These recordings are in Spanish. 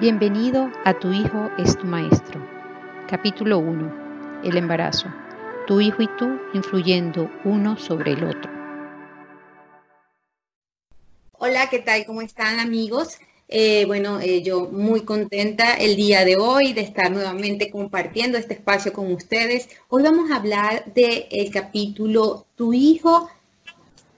Bienvenido a Tu Hijo es tu Maestro. Capítulo 1. El embarazo. Tu hijo y tú influyendo uno sobre el otro. Hola, ¿qué tal? ¿Cómo están amigos? Eh, bueno, eh, yo muy contenta el día de hoy de estar nuevamente compartiendo este espacio con ustedes. Hoy vamos a hablar del capítulo Tu hijo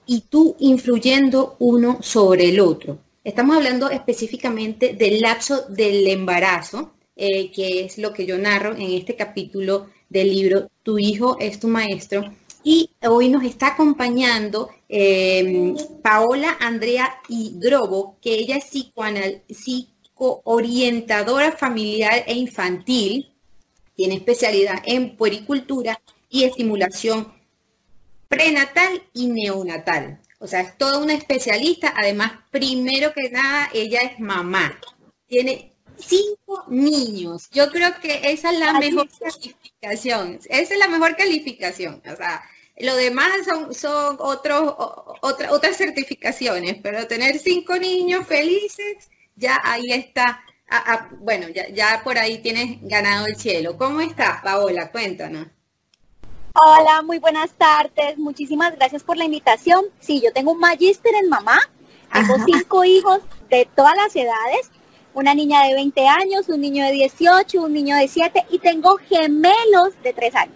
y tú influyendo uno sobre el otro. Estamos hablando específicamente del lapso del embarazo, eh, que es lo que yo narro en este capítulo del libro Tu hijo es tu maestro. Y hoy nos está acompañando em, Paola Andrea Hidrobo, que ella es psicoorientadora familiar e infantil, tiene especialidad en puericultura y estimulación prenatal y neonatal. O sea, es toda una especialista. Además, primero que nada, ella es mamá. Tiene cinco niños. Yo creo que esa es la mejor calificación. Esa es la mejor calificación. O sea, lo demás son, son otros, otras certificaciones, pero tener cinco niños felices, ya ahí está. bueno, ya, ya por ahí tienes ganado el cielo. ¿Cómo estás, Paola? Cuéntanos. Hola, muy buenas tardes. Muchísimas gracias por la invitación. Sí, yo tengo un magíster en mamá. Tengo cinco hijos de todas las edades. Una niña de 20 años, un niño de 18, un niño de 7 y tengo gemelos de 3 años.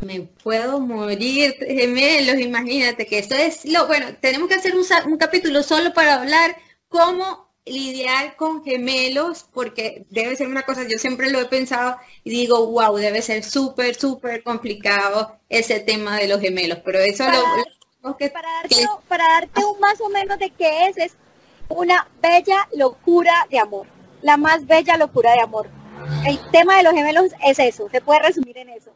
Me puedo morir, gemelos, imagínate que esto es lo, bueno, tenemos que hacer un, un capítulo solo para hablar cómo lidiar con gemelos, porque debe ser una cosa, yo siempre lo he pensado y digo, wow, debe ser súper, súper complicado ese tema de los gemelos, pero eso lo, que... Para darte, para darte un más o menos de qué es, es una bella locura de amor, la más bella locura de amor. El tema de los gemelos es eso, se puede resumir en eso.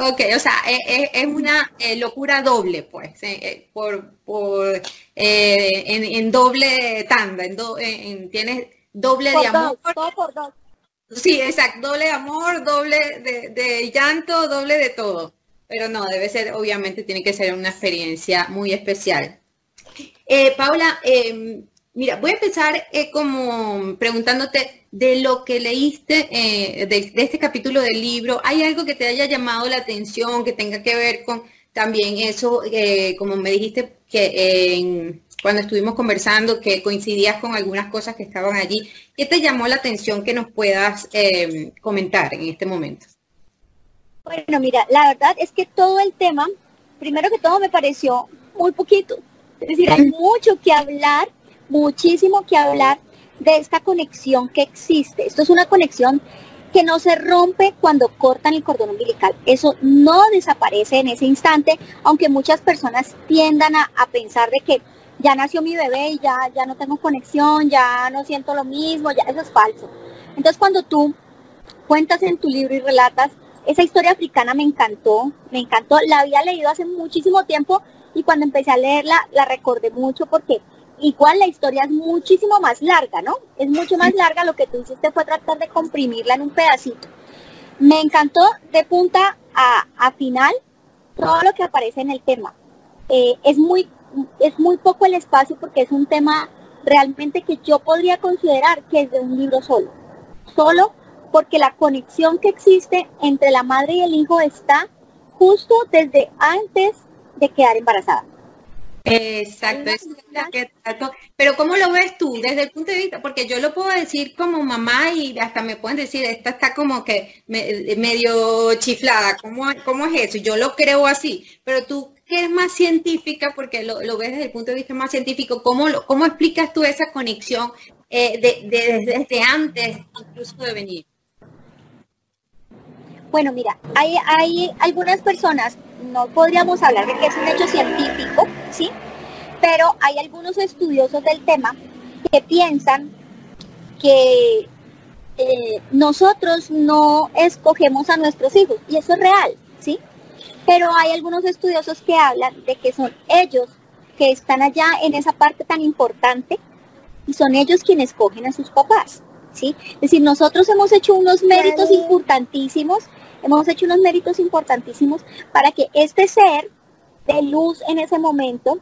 Ok, o sea, e, e, es, una eh, locura doble, pues, eh, eh, por, por en, doble tanda, en, tienes doble de amor. todo por dos. Sí, exacto, doble de amor, doble de, llanto, doble de todo. Pero no, debe ser, obviamente, tiene que ser una experiencia muy especial. Paula, em, Mira, voy a empezar como preguntándote de lo que leíste eh, de, este capítulo del libro. ¿Hay algo que te haya llamado la atención, que tenga que ver con también eso, eh, como me dijiste que cuando estuvimos conversando, que coincidías con algunas cosas que estaban allí? ¿Qué te llamó la atención que nos puedas comentar en este momento? Bueno, mira, la verdad es que todo el tema, primero que todo me pareció muy poquito. Es decir, hay mucho que hablar muchísimo que hablar de esta conexión que existe. Esto es una conexión que no se rompe cuando cortan el cordón umbilical. Eso no desaparece en ese instante, aunque muchas personas tiendan a, pensar de que ya nació mi bebé y ya, ya no tengo conexión, ya no siento lo mismo, ya eso es falso. Entonces cuando tú cuentas en tu libro y relatas, esa historia africana me encantó, me encantó, la había leído hace muchísimo tiempo y cuando empecé a leerla la recordé mucho porque Igual la historia es muchísimo más larga, ¿no? Es mucho más larga, lo que tú hiciste fue tratar de comprimirla en un pedacito. Me encantó de punta a, final todo lo que aparece en el tema. Eh, es, muy, es muy poco el espacio porque es un tema realmente que yo podría considerar que es de un libro solo. Solo porque la conexión que existe entre la madre y el hijo está justo desde antes de quedar embarazada. Exacto, pero ¿cómo lo ves tú desde el punto de vista? Porque yo lo puedo decir como mamá y hasta me pueden decir, esta está como que medio chiflada, ¿Cómo, ¿cómo, es eso? Yo lo creo así, pero tú que eres más científica, porque lo, ves desde el punto de vista más científico, ¿cómo, lo, cómo explicas tú esa conexión eh, desde antes incluso de venir? Bueno, mira, hay, hay algunas personas no podríamos hablar de que es un hecho científico, ¿sí? Pero hay algunos estudiosos del tema que piensan que eh, nosotros no escogemos a nuestros hijos, y eso es real, ¿sí? Pero hay algunos estudiosos que hablan de que son ellos que están allá en esa parte tan importante y son ellos quienes escogen a sus papás, ¿sí? Es decir, nosotros hemos hecho unos méritos importantísimos hemos hecho unos méritos importantísimos para que este ser de luz en ese momento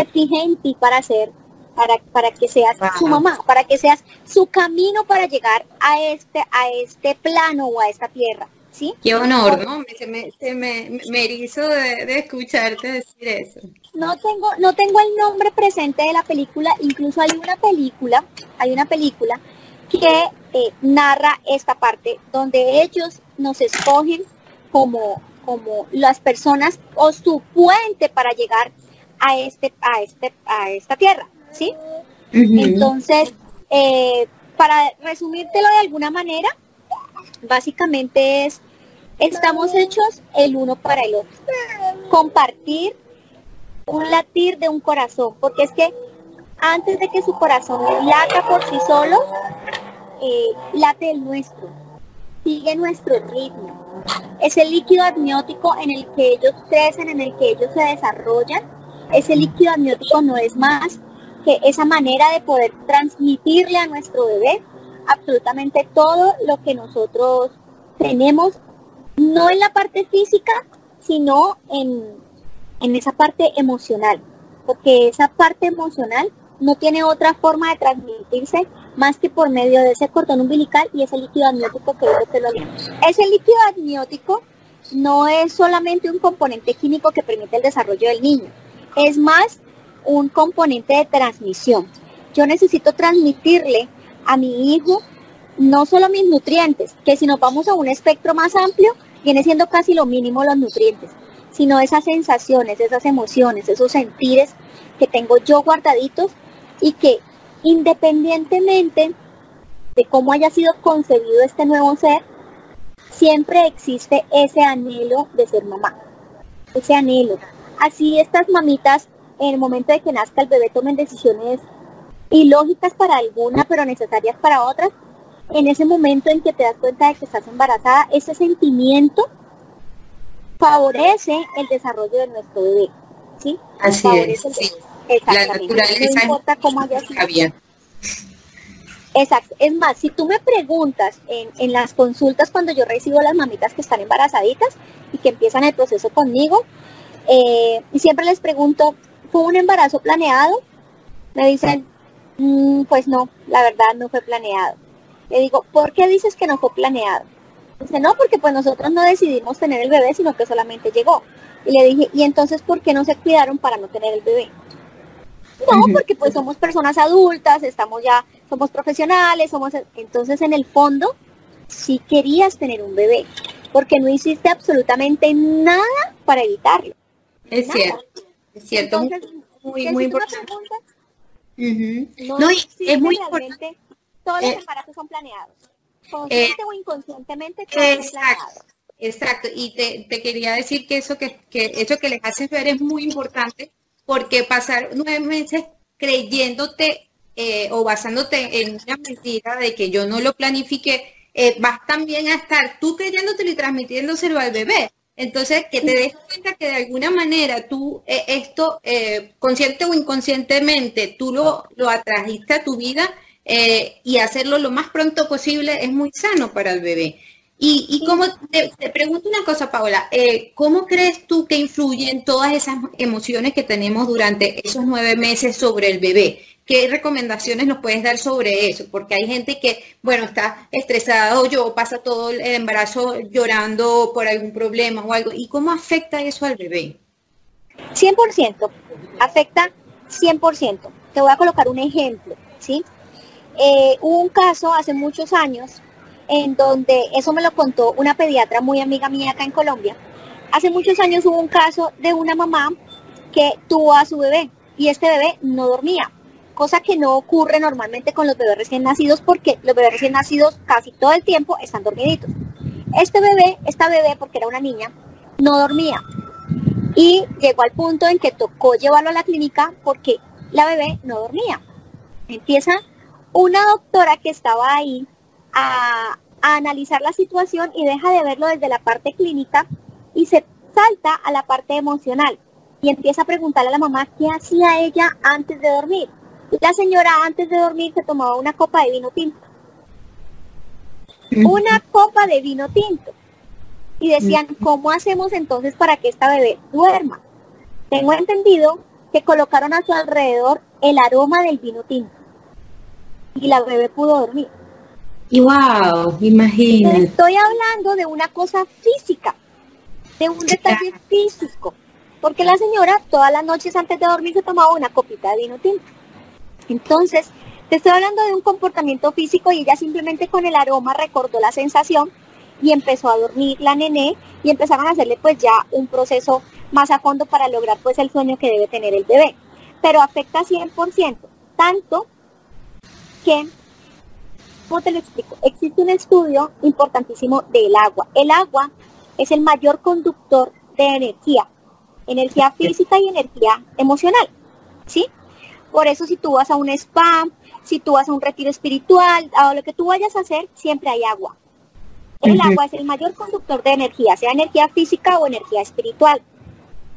en ti para ser para, para que seas su mamá, para que seas su camino para llegar a este, a este plano o a esta tierra. ¿Sí? Qué honor, ¿no? Se me, se me, me erizo de, de, escucharte decir eso. No tengo, no tengo el nombre presente de la película, incluso hay una película, hay una película que eh, narra esta parte donde ellos nos escogen como, como las personas o su puente para llegar a este, a este, a esta tierra, ¿sí? Entonces, eh, para resumírtelo de alguna manera, básicamente es, estamos hechos el uno para el otro. Compartir un latir de un corazón, porque es que antes de que su corazón lata por sí solo, eh, late el nuestro, sigue nuestro ritmo. Es el líquido amniótico en el que ellos crecen, en el que ellos se desarrollan. Ese líquido amniótico no es más que esa manera de poder transmitirle a nuestro bebé absolutamente todo lo que nosotros tenemos, no en la parte física, sino en, en esa parte emocional, porque esa parte emocional no tiene otra forma de transmitirse más que por medio de ese cordón umbilical y ese líquido amniótico que es lo Ese líquido amniótico no es solamente un componente químico que permite el desarrollo del niño, es más un componente de transmisión. Yo necesito transmitirle a mi hijo no solo mis nutrientes, que si nos vamos a un espectro más amplio, viene siendo casi lo mínimo los nutrientes, sino esas sensaciones, esas emociones, esos sentires que tengo yo guardaditos y que independientemente de cómo haya sido concebido este nuevo ser, siempre existe ese anhelo de ser mamá, ese anhelo. Así estas mamitas, en el momento de que nazca el bebé, tomen decisiones ilógicas para alguna, pero necesarias para otras, en ese momento en que te das cuenta de que estás embarazada, ese sentimiento favorece el desarrollo de nuestro bebé. ¿sí? Así es. La naturaleza no importa cómo haya sido. Exacto. Es más, si tú me preguntas en, en, las consultas cuando yo recibo las mamitas que están embarazaditas y que empiezan el proceso conmigo, eh, y siempre les pregunto, ¿fue un embarazo planeado? Me dicen, mm, pues no, la verdad no fue planeado. Le digo, ¿por qué dices que no fue planeado? Dice, no, porque pues nosotros no decidimos tener el bebé, sino que solamente llegó. Y le dije, ¿y entonces por qué no se cuidaron para no tener el bebé? No, porque pues somos personas adultas, estamos ya, somos profesionales, somos, entonces en el fondo sí querías tener un bebé, porque no hiciste absolutamente nada para evitarlo. Es cierto, es cierto, muy, muy importante. No, es muy importante. Todos los eh, embarazos son planeados. Consciente eh, o inconscientemente, exacto. Exacto, y te, te, quería decir que eso que, que eso que les haces ver es muy importante porque pasar nueve meses creyéndote eh, o basándote en una mentira de que yo no lo planifiqué, eh, vas también a estar tú creyéndote y transmitiéndoselo al bebé. Entonces, que te des cuenta que de alguna manera tú eh, esto, consciente o inconscientemente, tú lo, lo atrajiste a tu vida y hacerlo lo más pronto posible es muy sano para el bebé. Y, y cómo, te, pregunto una cosa, Paola, eh, ¿cómo crees tú que influyen todas esas emociones que tenemos durante esos nueve meses sobre el bebé? ¿Qué recomendaciones nos puedes dar sobre eso? Porque hay gente que, bueno, está estresada o yo pasa todo el embarazo llorando por algún problema o algo. ¿Y cómo afecta eso al bebé? 100%, afecta 100%. Te voy a colocar un ejemplo, ¿sí? Eh, hubo un caso hace muchos años en donde eso me lo contó una pediatra muy amiga mía acá en Colombia. Hace muchos años hubo un caso de una mamá que tuvo a su bebé y este bebé no dormía, cosa que no ocurre normalmente con los bebés recién nacidos porque los bebés recién nacidos casi todo el tiempo están dormiditos. Este bebé, esta bebé, porque era una niña, no dormía y llegó al punto en que tocó llevarlo a la clínica porque la bebé no dormía. Empieza una doctora que estaba ahí a, analizar la situación y deja de verlo desde la parte clínica y se salta a la parte emocional y empieza a preguntarle a la mamá qué hacía ella antes de dormir. La señora antes de dormir se tomaba una copa de vino tinto. Una copa de vino tinto. Y decían, ¿cómo hacemos entonces para que esta bebé duerma? Tengo entendido que colocaron a su alrededor el aroma del vino tinto. Y la bebé pudo dormir. Y wow, imagínate. Estoy hablando de una cosa física, de un detalle físico. Porque la señora todas las noches antes de dormir se tomaba una copita de vino tinto. Entonces, te estoy hablando de un comportamiento físico y ella simplemente con el aroma recordó la sensación y empezó a dormir la nené y empezaron a hacerle pues ya un proceso más a fondo para lograr pues el sueño que debe tener el bebé. Pero afecta 100%, tanto que, ¿cómo te lo explico? Existe un estudio importantísimo del agua. El agua es el mayor conductor de energía, energía física y energía emocional, ¿sí? Por eso si tú vas a un spa, si tú vas a un retiro espiritual, a lo que tú vayas a hacer, siempre hay agua. El agua es el mayor conductor de energía, sea energía física o energía espiritual.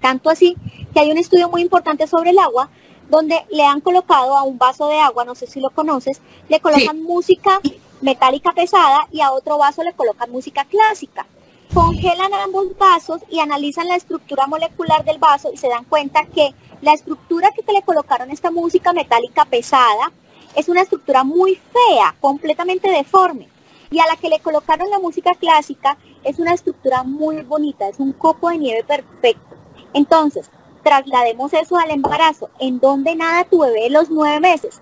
Tanto así que hay un estudio muy importante sobre el agua donde le han colocado a un vaso de agua, no sé si lo conoces, le colocan música metálica pesada y a otro vaso le colocan música clásica. Congelan ambos vasos y analizan la estructura molecular del vaso y se dan cuenta que la estructura que le colocaron esta música metálica pesada es una estructura muy fea, completamente deforme. Y a la que le colocaron la música clásica es una estructura muy bonita, es un copo de nieve perfecto. Entonces, traslademos eso al embarazo. ¿En dónde nada tu bebé los nueve meses?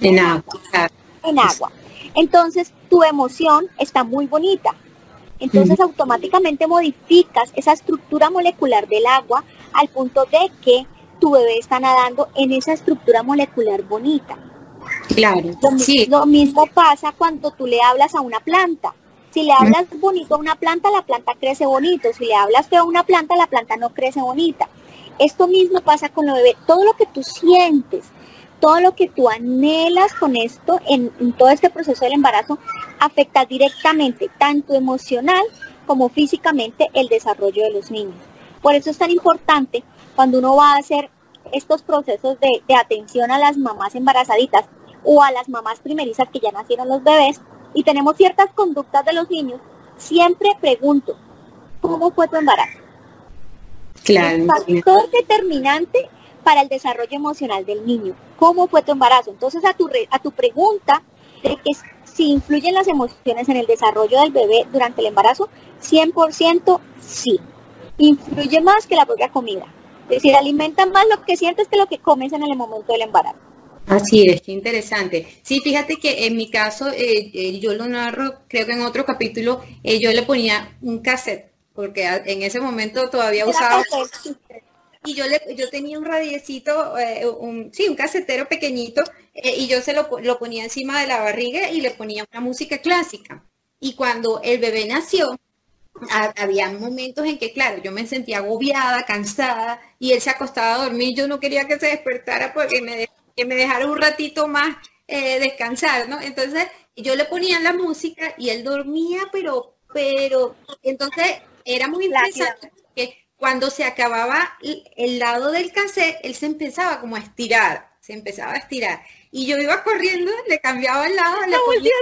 En agua. En agua. Entonces, tu emoción está muy bonita. Entonces, automáticamente modificas esa estructura molecular del agua al punto de que tu bebé está nadando en esa estructura molecular bonita. Claro. Lo, sí. lo mismo pasa cuando tú le hablas a una planta. Si le hablas bonito a una planta, la planta crece bonito. Si le hablas feo a una planta, la planta no crece bonita. Esto mismo pasa con lo bebé. Todo lo que tú sientes, todo lo que tú anhelas con esto, en, en todo este proceso del embarazo, afecta directamente, tanto emocional como físicamente, el desarrollo de los niños. Por eso es tan importante cuando uno va a hacer estos procesos de, de atención a las mamás embarazaditas o a las mamás primerizas que ya nacieron los bebés y tenemos ciertas conductas de los niños, siempre pregunto, ¿cómo fue tu embarazo? Claro. El factor determinante para el desarrollo emocional del niño. ¿Cómo fue tu embarazo? Entonces, a tu, re- a tu pregunta de que si influyen las emociones en el desarrollo del bebé durante el embarazo, 100% sí. Influye más que la propia comida. Es decir, alimenta más lo que sientes que lo que comes en el momento del embarazo. Así es, qué interesante. Sí, fíjate que en mi caso, eh, eh, yo lo narro, creo que en otro capítulo, eh, yo le ponía un cassette, porque en ese momento todavía Era usaba, cassette. y yo le, yo tenía un radiecito, un, sí, un casetero pequeñito, y yo se lo, lo ponía encima de la barriga y le ponía una música clásica. Y cuando el bebé nació, ha- había momentos en que, claro, yo me sentía agobiada, cansada, y él se acostaba a dormir, yo no quería que se despertara porque me, de- que me dejara un ratito más eh, descansar, ¿no? Entonces yo le ponía la música y él dormía, pero, pero, entonces era muy interesante que cuando se acababa el, lado del cassette, él se empezaba como a estirar, se empezaba a estirar. Y yo iba corriendo, le cambiaba el lado, le ponía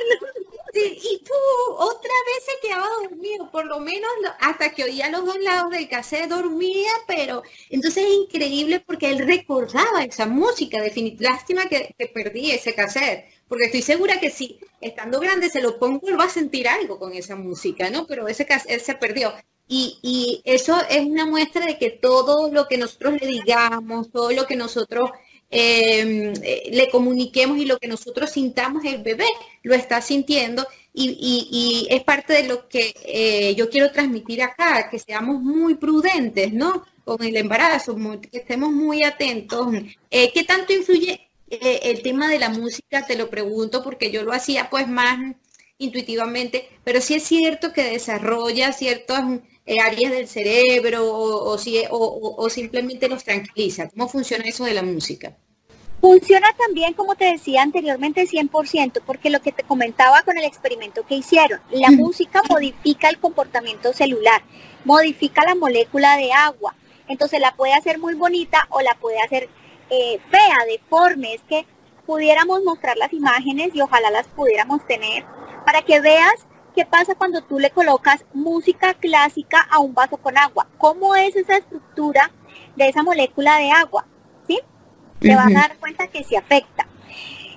y ¡pum! otra vez se quedaba dormido, por lo menos hasta que oía los dos lados del cassette dormía, pero entonces es increíble porque él recordaba esa música, definitivamente. Lástima que, que perdí ese cassette, porque estoy segura que si estando grande se lo pongo, él va a sentir algo con esa música, ¿no? Pero ese cassette se perdió. Y, y eso es una muestra de que todo lo que nosotros le digamos, todo lo que nosotros eh, eh, le comuniquemos y lo que nosotros sintamos, el bebé lo está sintiendo y, es parte de lo que eh, yo quiero transmitir acá, que seamos muy prudentes, ¿no? Con el embarazo, que estemos muy atentos. Eh, ¿Qué tanto influye el tema de la música? Te lo pregunto porque yo lo hacía pues más intuitivamente, pero sí es cierto que desarrolla ciertas áreas del cerebro o, o o- simplemente los tranquiliza. ¿Cómo funciona eso de la música? Funciona también, como te decía anteriormente, 100%, porque lo que te comentaba con el experimento que hicieron, la música modifica el comportamiento celular, modifica la molécula de agua, entonces la puede hacer muy bonita o la puede hacer eh, fea, deforme, es que pudiéramos mostrar las imágenes y ojalá las pudiéramos tener para que veas qué pasa cuando tú le colocas música clásica a un vaso con agua, cómo es esa estructura de esa molécula de agua, te vas a dar cuenta que se afecta.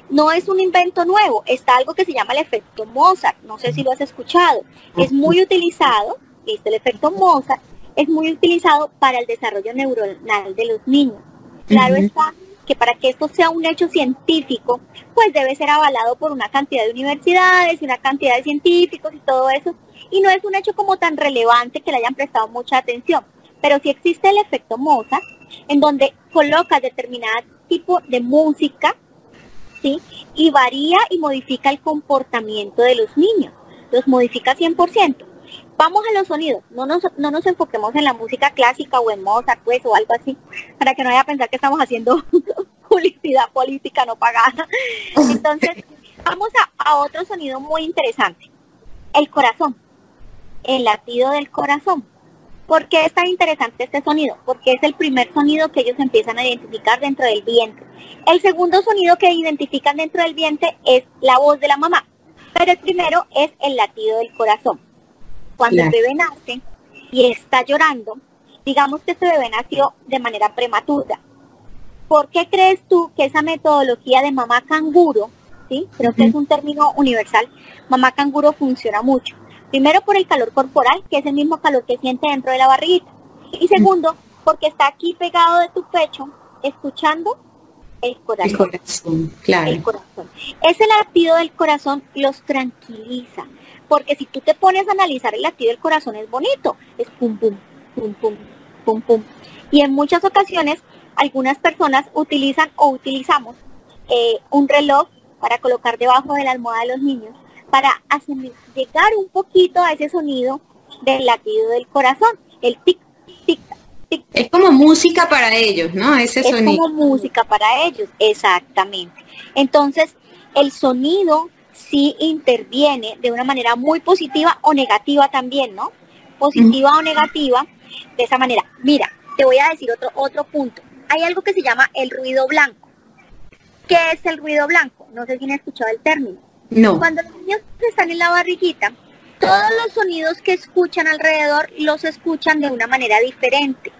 No es un invento nuevo, está algo que se llama el efecto Mozart, no sé si lo has escuchado. Es muy utilizado, es el efecto Mozart, es muy utilizado para el desarrollo neuronal de los niños. Claro está que para que esto sea un hecho científico, pues debe ser avalado por una cantidad de universidades y una cantidad de científicos y todo eso. Y no es un hecho como tan relevante que le hayan prestado mucha atención. Pero sí existe el efecto Mozart, en donde coloca determinado tipo de música, ¿sí? Y varía y modifica el comportamiento de los niños. Los modifica 100%. Vamos a los sonidos, no nos, no nos enfoquemos en la música clásica o en Mozart, pues, o algo así, para que no vaya a pensar que estamos haciendo publicidad política no pagada. Entonces, vamos a, a otro sonido muy interesante, el corazón, el latido del corazón. ¿Por qué es tan interesante este sonido? Porque es el primer sonido que ellos empiezan a identificar dentro del vientre. El segundo sonido que identifican dentro del vientre es la voz de la mamá, pero el primero es el latido del corazón. Cuando el bebé nace y está llorando, digamos que este bebé nació de manera prematura. ¿Por qué crees tú que esa metodología de mamá canguro, ¿sí? creo que es un término universal, mamá canguro funciona mucho? Primero por el calor corporal, que es el mismo calor que siente dentro de la barriguita. Y segundo, porque está aquí pegado de tu pecho, escuchando el corazón. El corazón, claro. El corazón. Ese latido del corazón los tranquiliza. Porque si tú te pones a analizar el latido del corazón es bonito. Es pum, pum, pum, pum, pum, pum. Y en muchas ocasiones algunas personas utilizan o utilizamos eh, un reloj para colocar debajo de la almohada de los niños para llegar un poquito a ese sonido del latido del corazón, el tic, tic, tic. Es como música para ellos, ¿no? Ese es como música para ellos, exactamente. Entonces, el sonido sí interviene de una manera muy positiva o negativa también, ¿no? Positiva o negativa, de esa manera. Mira, te voy a decir otro, otro punto. Hay algo que se llama el ruido blanco. ¿Qué es el ruido blanco? No sé si han escuchado el término. No. Cuando los niños están en la barriguita, todos los sonidos que escuchan alrededor los escuchan de una manera diferente.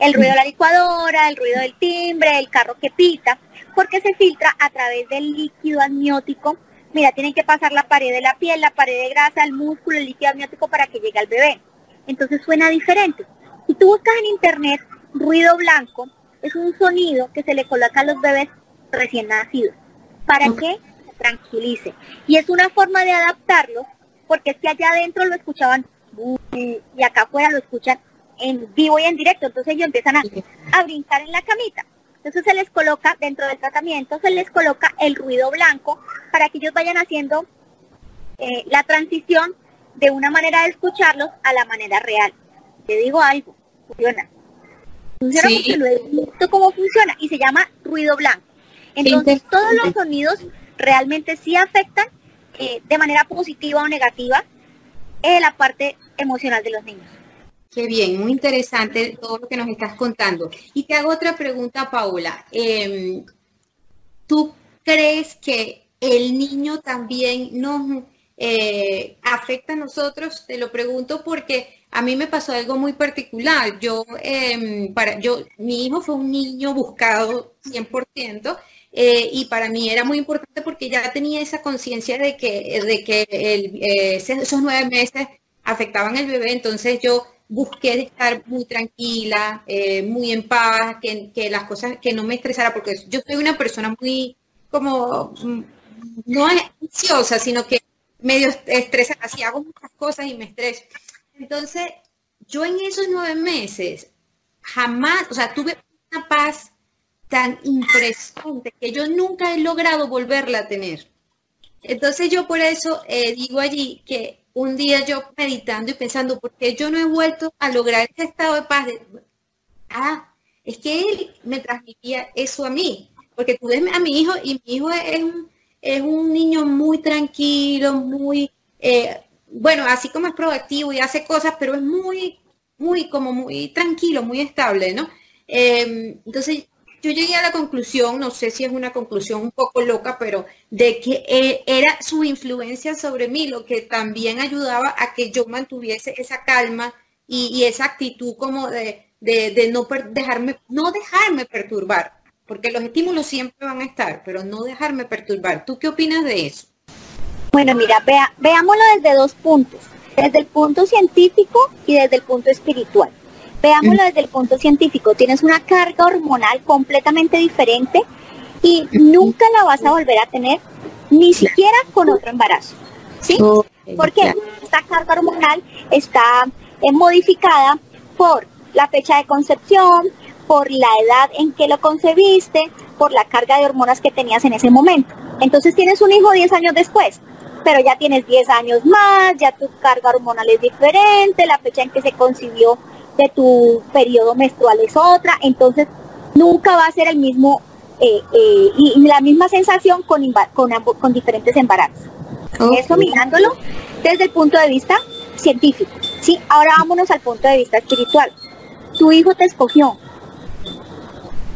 El ruido de la licuadora, el ruido del timbre, el carro que pita, porque se filtra a través del líquido amniótico. Mira, tienen que pasar la pared de la piel, la pared de grasa, el músculo, el líquido amniótico para que llegue al bebé. Entonces suena diferente. Si tú buscas en internet ruido blanco, es un sonido que se le coloca a los bebés recién nacidos. ¿Para qué? Tranquilice. Y es una forma de adaptarlo, porque es que allá adentro lo escuchaban y acá afuera lo escuchan en vivo y en directo. Entonces ellos empiezan a, brincar en la camita. Entonces se les coloca, dentro del tratamiento, se les coloca el ruido blanco para que ellos vayan haciendo eh, la transición de una manera de escucharlos a la manera real. Te digo algo, funciona. Funciona porque lo he visto cómo funciona y se llama ruido blanco. Entonces todos los sonidos realmente sí afectan eh, de manera positiva o negativa eh, la parte emocional de los niños. Qué bien, muy interesante todo lo que nos estás contando. Y te hago otra pregunta, Paula. Em, ¿Tú crees que el niño también nos eh, afecta a nosotros? Te lo pregunto porque a mí me pasó algo muy particular. Yo, em, para, yo, mi hijo fue un niño buscado 100%. Eh, y para mí era muy importante porque ya tenía esa conciencia de que, de que eh, esos nueve meses afectaban al bebé, entonces yo busqué estar muy tranquila, eh, muy en paz, que, que, las cosas, que no me estresara, porque yo soy una persona muy como, mm, no ansiosa, sino que medio estresa, así hago muchas cosas y me estreso. Entonces, yo en esos nueve meses jamás, o sea, tuve una paz tan impresionante que yo nunca he logrado volverla a tener. Entonces yo por eso eh, digo allí que un día yo meditando y pensando, ¿por qué yo no he vuelto a lograr ese estado de paz? ah, es que él me transmitía eso a mí, porque tú ves a mi hijo y mi hijo es un, es un niño muy tranquilo, muy, eh, bueno, así como es proactivo y hace cosas, pero es muy, muy, como muy tranquilo, muy estable, ¿no? Eh, entonces yo llegué a la conclusión, no sé si es una conclusión un poco loca, pero de que eh, era su influencia sobre mí lo que también ayudaba a que yo mantuviese esa calma y, esa actitud como de, no dejarme, no dejarme perturbar. porque los estímulos siempre van a estar, pero no dejarme perturbar. ¿Tú qué opinas de eso? Bueno, mira, vea, veámoslo desde dos puntos, desde el punto científico y desde el punto espiritual. Veámoslo desde el punto científico. Tienes una carga hormonal completamente diferente y nunca la vas a volver a tener, ni siquiera con otro embarazo. ¿Sí? Porque esta carga hormonal está eh, modificada por la fecha de concepción, por la edad en que lo concebiste, por la carga de hormonas que tenías en ese momento. Entonces tienes un hijo 10 años después, pero ya tienes 10 años más, ya tu carga hormonal es diferente, la fecha en que se concibió de tu periodo menstrual es otra, entonces nunca va a ser el mismo eh, eh, y, la misma sensación con, con, con diferentes embarazos. Eso mirándolo desde el punto de vista científico. Sí, ahora vámonos al punto de vista espiritual. Tu hijo te escogió.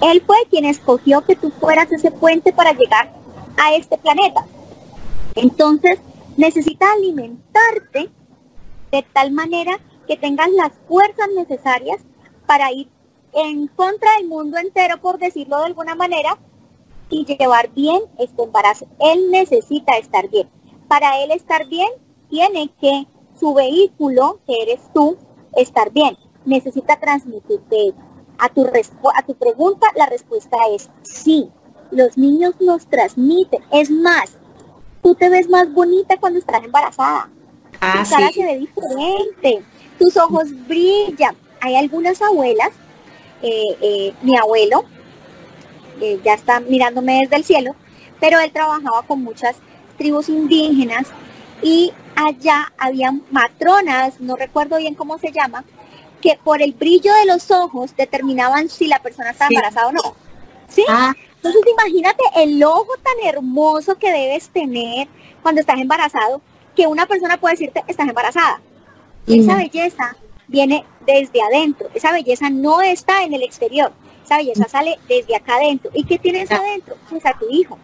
Él fue quien escogió que tú fueras ese puente para llegar a este planeta. Entonces, necesita alimentarte de tal manera que tengas las fuerzas necesarias para ir en contra del mundo entero, por decirlo de alguna manera, y llevar bien este embarazo. Él necesita estar bien. Para él estar bien, tiene que su vehículo, que eres tú, estar bien. Necesita transmitirte a tu, a tu pregunta, la respuesta es sí. Los niños nos transmiten. Es más, tú te ves más bonita cuando estás embarazada. Ah, tu cara se ve diferente. Tus ojos brillan. Hay algunas abuelas, eh, eh, mi abuelo, eh, ya está mirándome desde el cielo, pero él trabajaba con muchas tribus indígenas y allá había matronas, no recuerdo bien cómo se llama, que por el brillo de los ojos determinaban si la persona estaba embarazada o no. ¿Sí? Ah. Entonces imagínate el ojo tan hermoso que debes tener cuando estás embarazado, que una persona puede decirte, estás embarazada. Esa belleza viene desde adentro, esa belleza no está en el exterior, esa belleza sale desde acá adentro. ¿Y qué tienes adentro? Pues a tu hijo.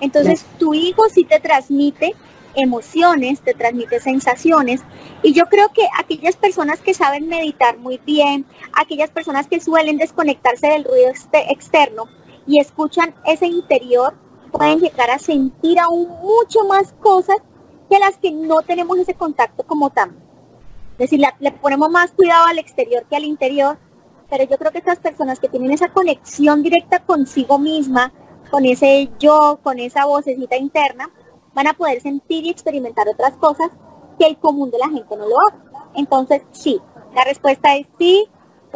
Entonces tu hijo sí te transmite emociones, te transmite sensaciones. Y yo creo que aquellas personas que saben meditar muy bien, aquellas personas que suelen desconectarse del ruido externo y escuchan ese interior, pueden llegar a sentir aún mucho más cosas que las que no tenemos ese contacto como tan. Es decir, le ponemos más cuidado al exterior que al interior, pero yo creo que estas personas que tienen esa conexión directa consigo misma, con ese yo, con esa vocecita interna, van a poder sentir y experimentar otras cosas que el común de la gente no lo hace. Entonces, sí, la respuesta es sí,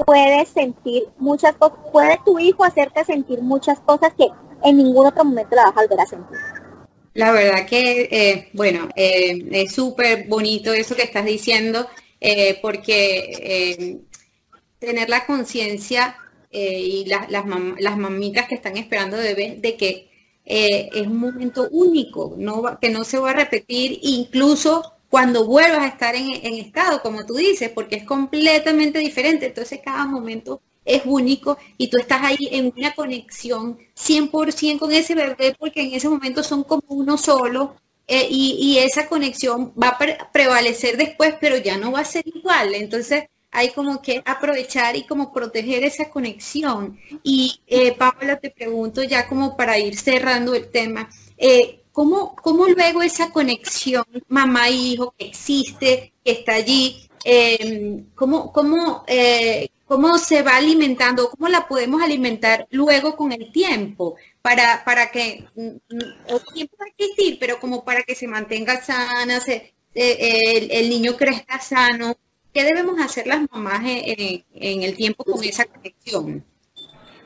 puedes sentir muchas cosas, puede tu hijo hacerte sentir muchas cosas que en ningún otro momento la vas a volver a sentir. La verdad que, eh, bueno, eh, es súper bonito eso que estás diciendo, eh, porque tener la conciencia y las, las, mamitas que están esperando bebés de que eh, es un momento único, no, que no se va a repetir incluso cuando vuelvas a estar en, estado, como tú dices, porque es completamente diferente. Entonces cada momento es único y tú estás ahí en una conexión 100% con ese bebé porque en ese momento son como uno solo eh, y, esa conexión va a prevalecer después, pero ya no va a ser igual. Entonces hay como que aprovechar y como proteger esa conexión. Y eh, Paola, te pregunto ya como para ir cerrando el tema, eh, ¿cómo, luego esa conexión mamá-hijo que existe, que está allí, em, cómo, cómo, eh, cómo se va alimentando, cómo la podemos alimentar luego con el tiempo? Para, para que, mm, mm, el tiempo va a existir, pero como para que se mantenga sana, se, el, el niño crezca sano, ¿Qué debemos hacer las mamás en, el tiempo con esa conexión?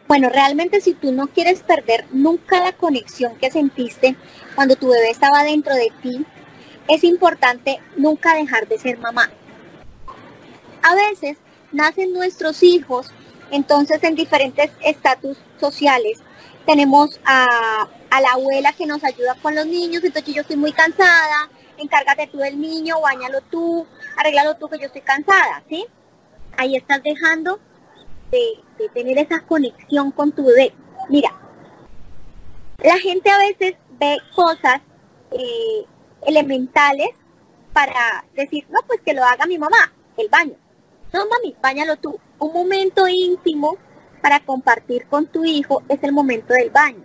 Bueno, realmente si tú no quieres perder nunca la conexión que sentiste cuando tu bebé estaba dentro de ti, es importante nunca dejar de ser mamá. A veces nacen nuestros hijos, entonces en diferentes estatus sociales. Tenemos a, la abuela que nos ayuda con los niños, entonces yo estoy muy cansada, encárgate tú del niño, bañalo tú, arreglalo tú que yo estoy cansada, ¿sí? Ahí estás dejando de, tener esa conexión con tu bebé. Mira, la gente a veces ve cosas eh, elementales para decir, no, pues que lo haga mi mamá, el baño. No, mami, bañalo tú. Un momento íntimo para compartir con tu hijo es el momento del baño,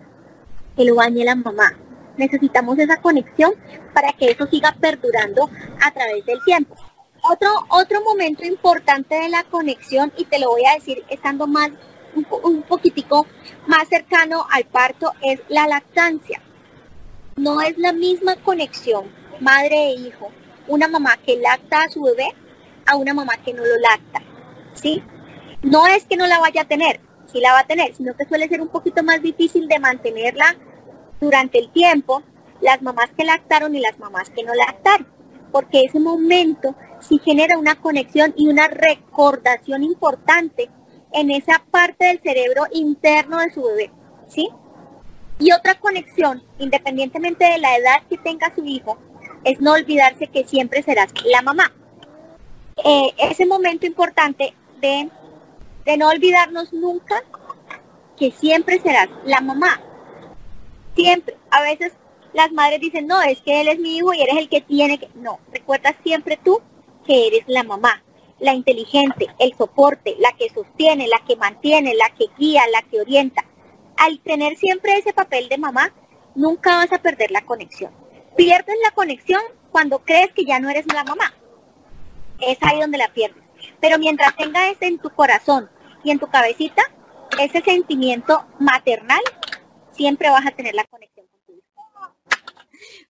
que lo bañe la mamá. Necesitamos esa conexión para que eso siga perdurando a través del tiempo. Otro, otro momento importante de la conexión, y te lo voy a decir estando más, un, un poquitico más cercano al parto, es la lactancia. No es la misma conexión madre e hijo, una mamá que lacta a su bebé a una mamá que no lo lacta, ¿sí? No es que no la vaya a tener, sí la va a tener, sino que suele ser un poquito más difícil de mantenerla durante el tiempo las mamás que lactaron y las mamás que no lactaron, porque ese momento sí genera una conexión y una recordación importante en esa parte del cerebro interno de su bebé, ¿sí? Y otra conexión, independientemente de la edad que tenga su hijo, es no olvidarse que siempre serás la mamá. Eh, ese momento importante de, de no olvidarnos nunca que siempre serás la mamá. Siempre. A veces las madres dicen, no, es que él es mi hijo y eres el que tiene que... No, recuerda siempre tú que eres la mamá, la inteligente, el soporte, la que sostiene, la que mantiene, la que guía, la que orienta. Al tener siempre ese papel de mamá, nunca vas a perder la conexión. Pierdes la conexión cuando crees que ya no eres la mamá. Es ahí donde la pierdes. Pero mientras tengas en tu corazón y en tu cabecita, ese sentimiento maternal, siempre vas a tener la conexión.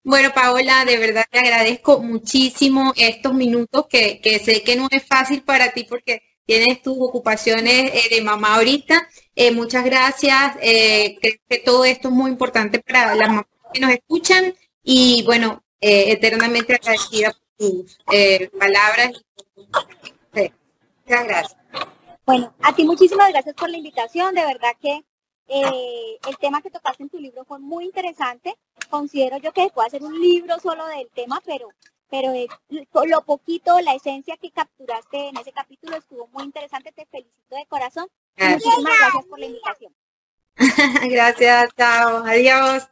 Bueno, Paola, de verdad te agradezco muchísimo estos minutos que, sé que no es fácil para ti porque tienes tus ocupaciones eh, de mamá ahorita. Eh, muchas gracias. Eh, creo que todo esto es muy importante para las mamás que nos escuchan y bueno, eternamente agradecida tus palabras. Muchas gracias. Bueno, a ti muchísimas gracias por la invitación. De verdad que eh, el tema que tocaste en tu libro fue muy interesante. Considero yo que puede hacer un libro solo del tema, pero, pero lo poquito, la esencia que capturaste en ese capítulo estuvo muy interesante. Te felicito de corazón. Muchísimas gracias por la invitación. gracias, chao, adiós.